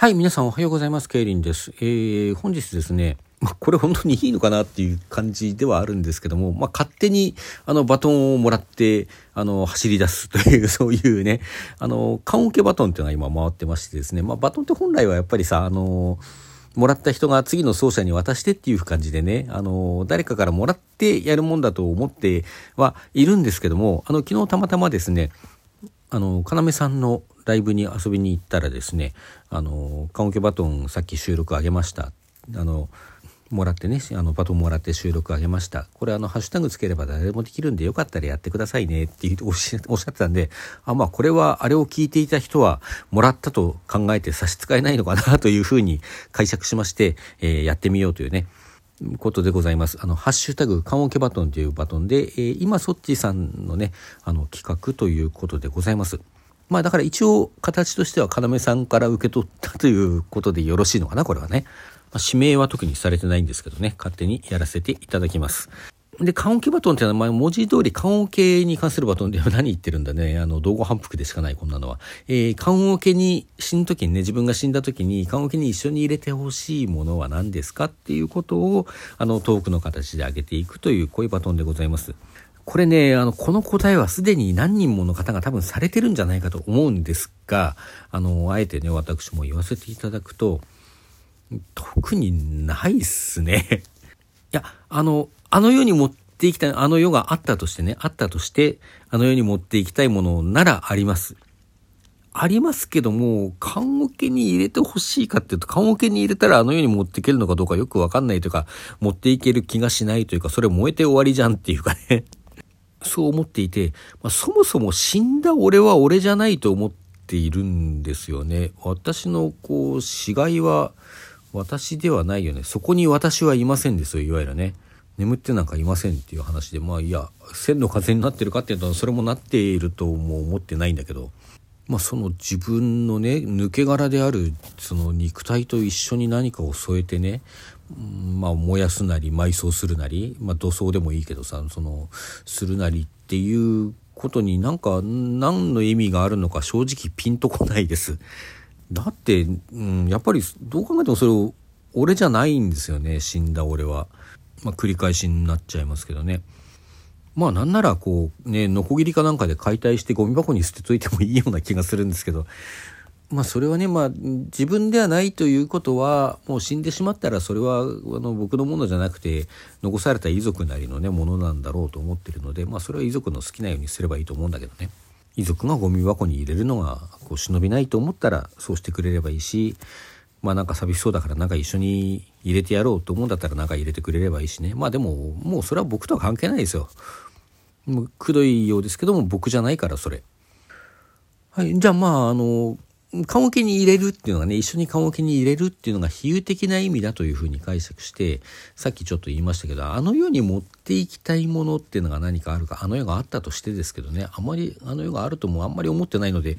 はい、皆さんおはようございます。ケイリンです。えー、本日ですね、ま、これ本当にいいのかなっていう感じではあるんですけども、ま、勝手に、あの、バトンをもらって、あの、走り出す という、そういうね、あの、缶オケバトンっていうのが今回ってましてですね、ま、バトンって本来はやっぱりさ、あの、もらった人が次の奏者に渡してっていう感じでね、あの、誰かからもらってやるもんだと思ってはいるんですけども、あの、昨日たまたまですね、あの、要さんのライブに遊びに行ったらですね、あの、カンオケバトンさっき収録上げました。あの、もらってね、あの、バトンもらって収録上げました。これあの、ハッシュタグつければ誰でもできるんでよかったらやってくださいねっておっしゃってたんで、あ、まあこれはあれを聞いていた人はもらったと考えて差し支えないのかなというふうに解釈しまして、えー、やってみようというね、ことでございます。あの、ハッシュタグ、缶オケバトンというバトンで、えー、今、そっちさんのね、あの、企画ということでございます。まあ、だから一応、形としては、要さんから受け取ったということでよろしいのかな、これはね。まあ、指名は特にされてないんですけどね、勝手にやらせていただきます。で、缶オケバトンっていうのは、まあ、文字通り缶オケに関するバトンで 何言ってるんだね。あの、道後反復でしかない、こんなのは。えー、缶オケに死ぬ時にね、自分が死んだ時に、缶オケに一緒に入れてほしいものは何ですかっていうことを、あの、トークの形で上げていくという、こういうバトンでございます。これね、あの、この答えはすでに何人もの方が多分されてるんじゃないかと思うんですが、あの、あえてね、私も言わせていただくと、特にないっすね。いや、あの、あの世に持っていきたい、あの世があったとしてね、あったとして、あの世に持っていきたいものならあります。ありますけども、棺桶に入れてほしいかっていうと、棺桶に入れたらあの世に持っていけるのかどうかよくわかんないというか、持っていける気がしないというか、それ燃えて終わりじゃんっていうかね。そう思っていて、まあ、そもそも死んだ俺は俺じゃないと思っているんですよね。私のこう、死骸は、私ではないよね。そこに私はいませんですよ、いわゆるね。眠ってなんかいませんっていう話で、まあいや、千の風になってるかっていうと、それもなっているとも思ってないんだけど、まあその自分のね、抜け殻である、その肉体と一緒に何かを添えてね、まあ燃やすなり埋葬するなり、まあ土葬でもいいけどさ、その、するなりっていうことになんか何の意味があるのか正直ピンとこないです。だって、うん、やっぱりどう考えてもそれを俺じゃないんですよね死んだ俺は。まあ、繰り返しになっちゃいますけどね。まあなんならこうねノコギリかなんかで解体してゴミ箱に捨てといてもいいような気がするんですけどまあそれはねまあ自分ではないということはもう死んでしまったらそれはあの僕のものじゃなくて残された遺族なりのねものなんだろうと思ってるのでまあそれは遺族の好きなようにすればいいと思うんだけどね。遺族がゴミ箱に入れるのがこう忍びないと思ったらそうしてくれればいいしまあなんか寂しそうだからなんか一緒に入れてやろうと思うんだったらなんか入れてくれればいいしねまあでももうそれは僕とは関係ないですよ。もうくどいようですけども僕じゃないからそれ。はい、じゃあまああの棺桶に入れるっていうのがね、一緒に棺桶に入れるっていうのが比喩的な意味だというふうに解釈して、さっきちょっと言いましたけど、あの世に持っていきたいものっていうのが何かあるか、あの世があったとしてですけどね、あまりあの世があるともあんまり思ってないので、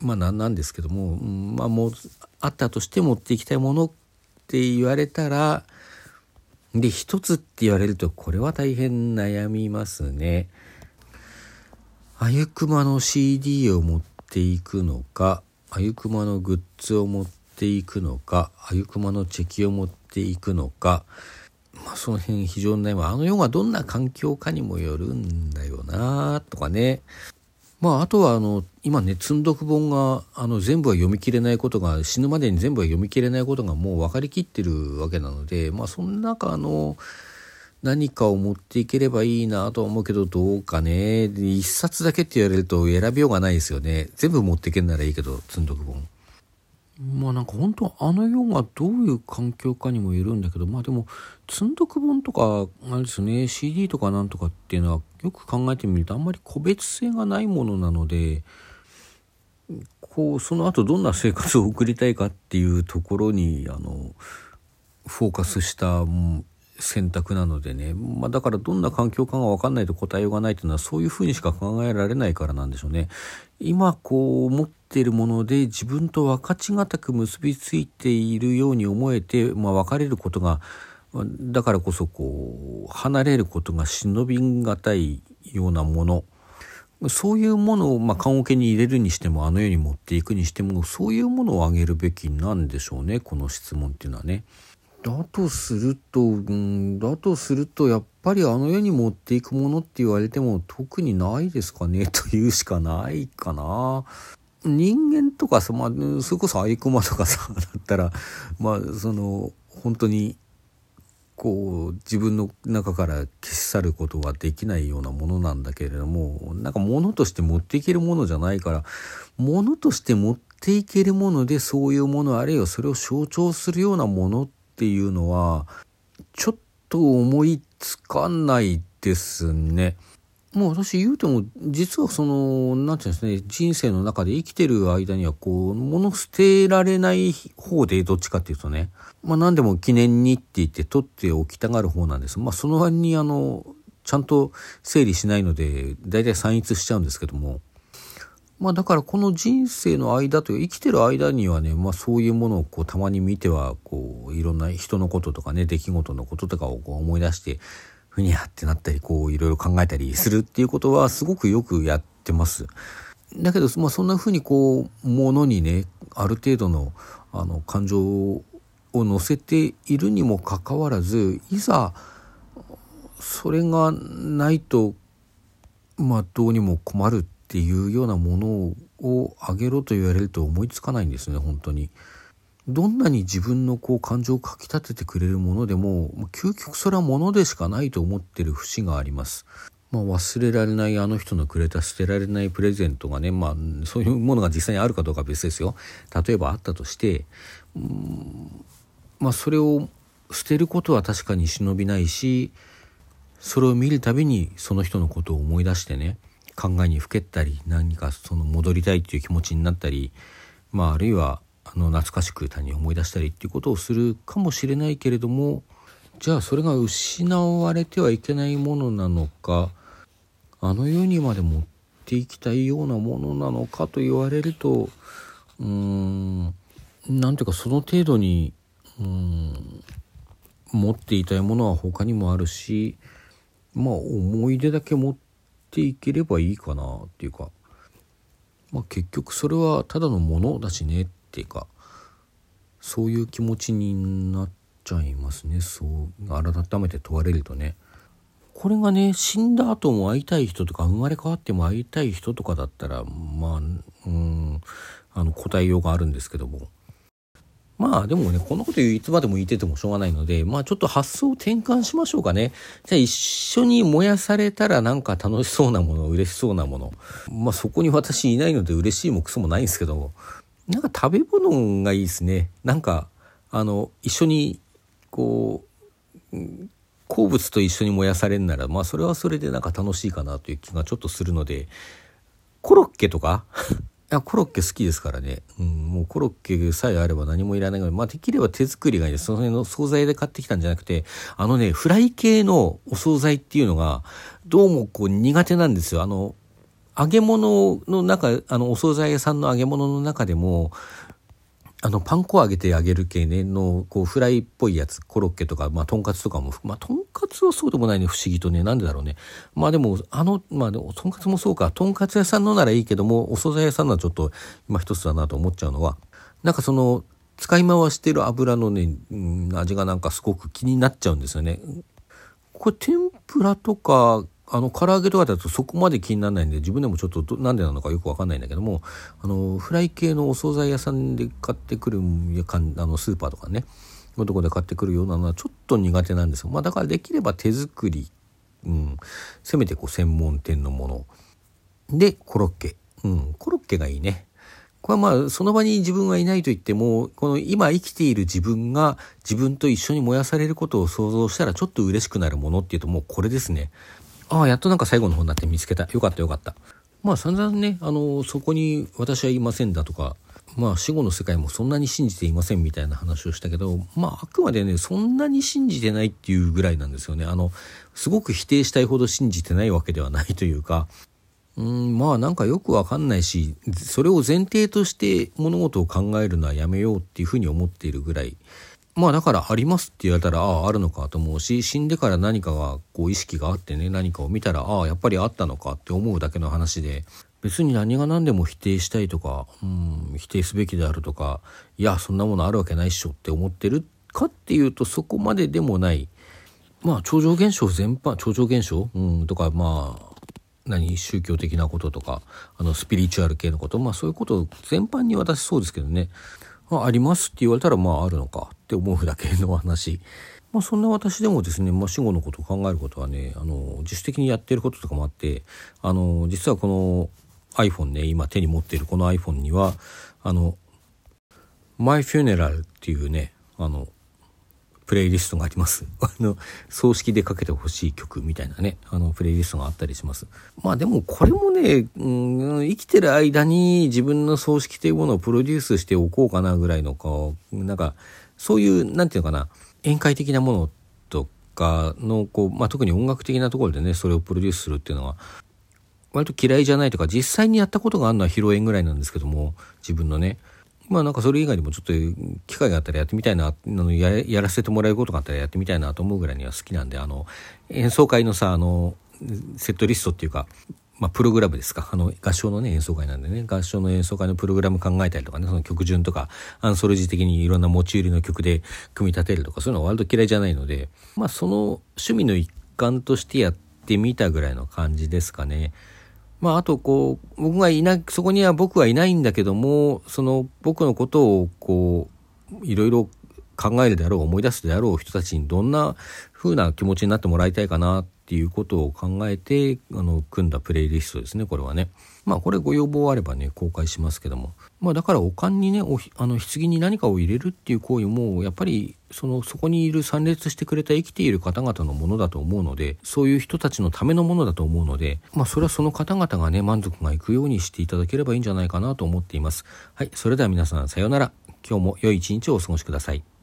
まあなんなんですけども、うん、まあもう、あったとして持っていきたいものって言われたら、で、一つって言われると、これは大変悩みますね。あゆくまの CD を持っていくのか、あゆくまのグッズを持っていくのかあゆくまのチェキを持っていくのか、まあ、その辺非常に悩む。あの世がどんな環境かにもよるんだよなとかね。まあ、あとはあの今ね積読本があの全部は読み切れないことが死ぬまでに全部は読み切れないことがもう分かりきってるわけなので、まあ、その中の何かを持っていければいいなとは思うけど、どうかね。一冊だけって言われると選びようがないですよね。全部持っていけんならいいけど、積んどく本。まあなんか本当あの世がどういう環境かにもよるんだけど、まあでも、積んどく本とか、あれですね、CD とかなんとかっていうのは、よく考えてみるとあんまり個別性がないものなので、こう、その後どんな生活を送りたいかっていうところに、あの、フォーカスした、選択なのでね、まあ、だからどんな環境かが分かんないと答えようがないというのはそういうふうにしか考えられないからなんでしょうね。今こう持っているもので自分と分かちがたく結びついているように思えて、まあ、別れることがだからこそこう離れることが忍びがたいようなものそういうものを、まあ、棺桶に入れるにしてもあの世に持っていくにしてもそういうものをあげるべきなんでしょうねこの質問っていうのはね。だとすると、うん、だとするとやっぱりあの世に持っていくものって言われても特にないですかねというしかないかな。人間とかさ、まあ、それこそアイクマとかさ、だったら、まあ、その、本当にこう自分の中から消し去ることはできないようなものなんだけれどもなんか物として持っていけるものじゃないから物として持っていけるものでそういうものあるいはそれを象徴するようなものっていうのはちょっと思いつかないですね。もう私言うても実はその何て言うんですね人生の中で生きてる間にはこう物捨てられない方でどっちかっていうとね。まあ何でも記念にって言って取っておきたがる方なんです。まあその割にあのちゃんと整理しないので大体散逸しちゃうんですけども。まあだからこの人生の間という生きてる間にはねまあそういうものをこうたまに見てはこういろんな人のこととかね出来事のこととかをこう思い出してふにゃってなったり、こういろいろ考えたりするっていうことはすごくよくやってます。だけど、まあそんな風にこう、ものにね、ある程度のあの感情を乗せているにもかかわらず、いざそれがないと、まあどうにも困るっていうようなものをあげろと言われると思いつかないんですね、本当に。どんなに自分のこう感情をかきたててくれるものでも究極それはものでしかないと思ってる節があります。まあ、忘れられないあの人のくれた捨てられないプレゼントがね、まあ、そういうものが実際にあるかどうかは別ですよ。例えばあったとして、うんまあ、それを捨てることは確かに忍びないしそれを見るたびにその人のことを思い出してね考えにふけったり何かその戻りたいっていう気持ちになったり、まあ、あるいはあの懐かしく他人を思い出したりっていうことをするかもしれないけれどもじゃあそれが失われてはいけないものなのかあの世にまで持っていきたいようなものなのかと言われるとうーんなんていうかその程度にうん持っていたいものは他にもあるしまあ思い出だけ持ってていければいいかなっていうか、まあ、結局それはただのものだしねっていうかそういう気持ちになっちゃいますねそう改めて問われるとね。これがね死んだ後も会いたい人とか生まれ変わっても会いたい人とかだったらまあうんあの答えようがあるんですけどもまあでもねこんなこといつまでも言っててもしょうがないのでまあちょっと発想を転換しましょうかね。じゃあ一緒に燃やされたらなんか楽しそうなもの嬉しそうなもの。まあそこに私いないので嬉しいもクソもないんですけどなんか食べ物がいいですね。なんか、あの、一緒に、こう、好物と一緒に燃やされるなら、まあそれはそれでなんか楽しいかなという気がちょっとするので、コロッケとか？や、コロッケ好きですからね。うん、もうコロッケさえあれば何もいらないので、まあできれば手作りがいいです。その辺の惣菜で買ってきたんじゃなくて、あのね、フライ系のお惣菜っていうのが、どうもこう苦手なんですよ。あの、揚げ物の中、あの、お惣菜屋さんの揚げ物の中でも、あの、パン粉を揚げて揚げる系ね、の、こう、フライっぽいやつ、コロッケとか、まあ、とんかつとかも、まあ、とんかつはそうでもないね、不思議とね、なんでだろうね。まあでも、あの、まあでも、とんかつもそうか、とんかつ屋さんのならいいけども、お惣菜屋さんのはちょっと、今一つだなと思っちゃうのは、なんかその、使い回してる油のね、味がなんかすごく気になっちゃうんですよね。これ、天ぷらとか、あの唐揚げとかだとそこまで気にならないんで自分でもちょっとなんでなのかよく分かんないんだけどもあのフライ系のお惣菜屋さんで買ってくるあのスーパーとかねのとこで買ってくるようなのはちょっと苦手なんですよ。まあ、だからできれば手作り、うん、せめてこう専門店のものでコロッケ、うん、コロッケがいいね。これはまあその場に自分はいないと言ってもこの今生きている自分が自分と一緒に燃やされることを想像したらちょっと嬉しくなるものっていうともうこれですね。ああ、やっとなんか最後の方になって見つけた。よかったよかった。まあ散々ね、あの、そこに私はいませんだとか、まあ死後の世界もそんなに信じていませんみたいな話をしたけど、まああくまでね、そんなに信じてないっていうぐらいなんですよね。あの、すごく否定したいほど信じてないわけではないというか、うん、まあなんかよくわかんないし、それを前提として物事を考えるのはやめようっていうふうに思っているぐらいまあだからありますって言われたら、ああ、あるのかと思うし、死んでから何かが、こう意識があってね、何かを見たら、ああ、やっぱりあったのかって思うだけの話で、別に何が何でも否定したいとか、うん、否定すべきであるとか、いや、そんなものあるわけないっしょって思ってるかっていうと、そこまででもない。まあ、超常現象全般、超常現象、うん、とか、まあ、何？宗教的なこととかあのスピリチュアル系のこと？まあそういうこと全般に私そうですけどね。まありますって言われたらまああるのかって思うだけの話。まあ、そんな私でもですね、まあ、死後のことを考えることはねあの自主的にやってることとかもあってあの実はこの iPhone ね今手に持っているこの iPhone にはあの My Funeral っていうねあのプレイリストがあります。あの、葬式でかけてほしい曲みたいなね、あの、プレイリストがあったりします。まあでもこれもね、うん、生きてる間に自分の葬式というものをプロデュースしておこうかなぐらいの、こう、なんか、そういう、なんていうのかな、宴会的なものとかの、こう、まあ特に音楽的なところでね、それをプロデュースするっていうのは、割と嫌いじゃないとか、実際にやったことがあるのは披露宴ぐらいなんですけども、自分のね、まあなんかそれ以外にもちょっと機会があったらやってみたいな、ややらせてもらえることがあったらやってみたいなと思うぐらいには好きなんで、あの、演奏会のさ、あの、セットリストっていうか、まあ、プログラムですか？あの、合唱のね、演奏会なんでね、合唱の演奏会のプログラム考えたりとかね、その曲順とか、アンソロジー的にいろんな持ち売りの曲で組み立てるとか、そういうのは割と嫌いじゃないので、まあ、その趣味の一環としてやってみたぐらいの感じですかね。まあ、あと、こう、僕がいな、そこには僕はいないんだけども、その僕のことを、こう、いろいろ考えるであろう、思い出すであろう人たちにどんな風な気持ちになってもらいたいかなっていうことを考えてあの組んだプレイリストですねこれはね。まあこれご要望あればね公開しますけども。まあだからおかんにねおあの棺に何かを入れるっていう行為もやっぱりそのそこにいる参列してくれた生きている方々のものだと思うのでそういう人たちのためのものだと思うのでまあそれはその方々がね満足がいくようにしていただければいいんじゃないかなと思っています。はいそれでは皆さんさようなら。今日も良い一日をお過ごしください。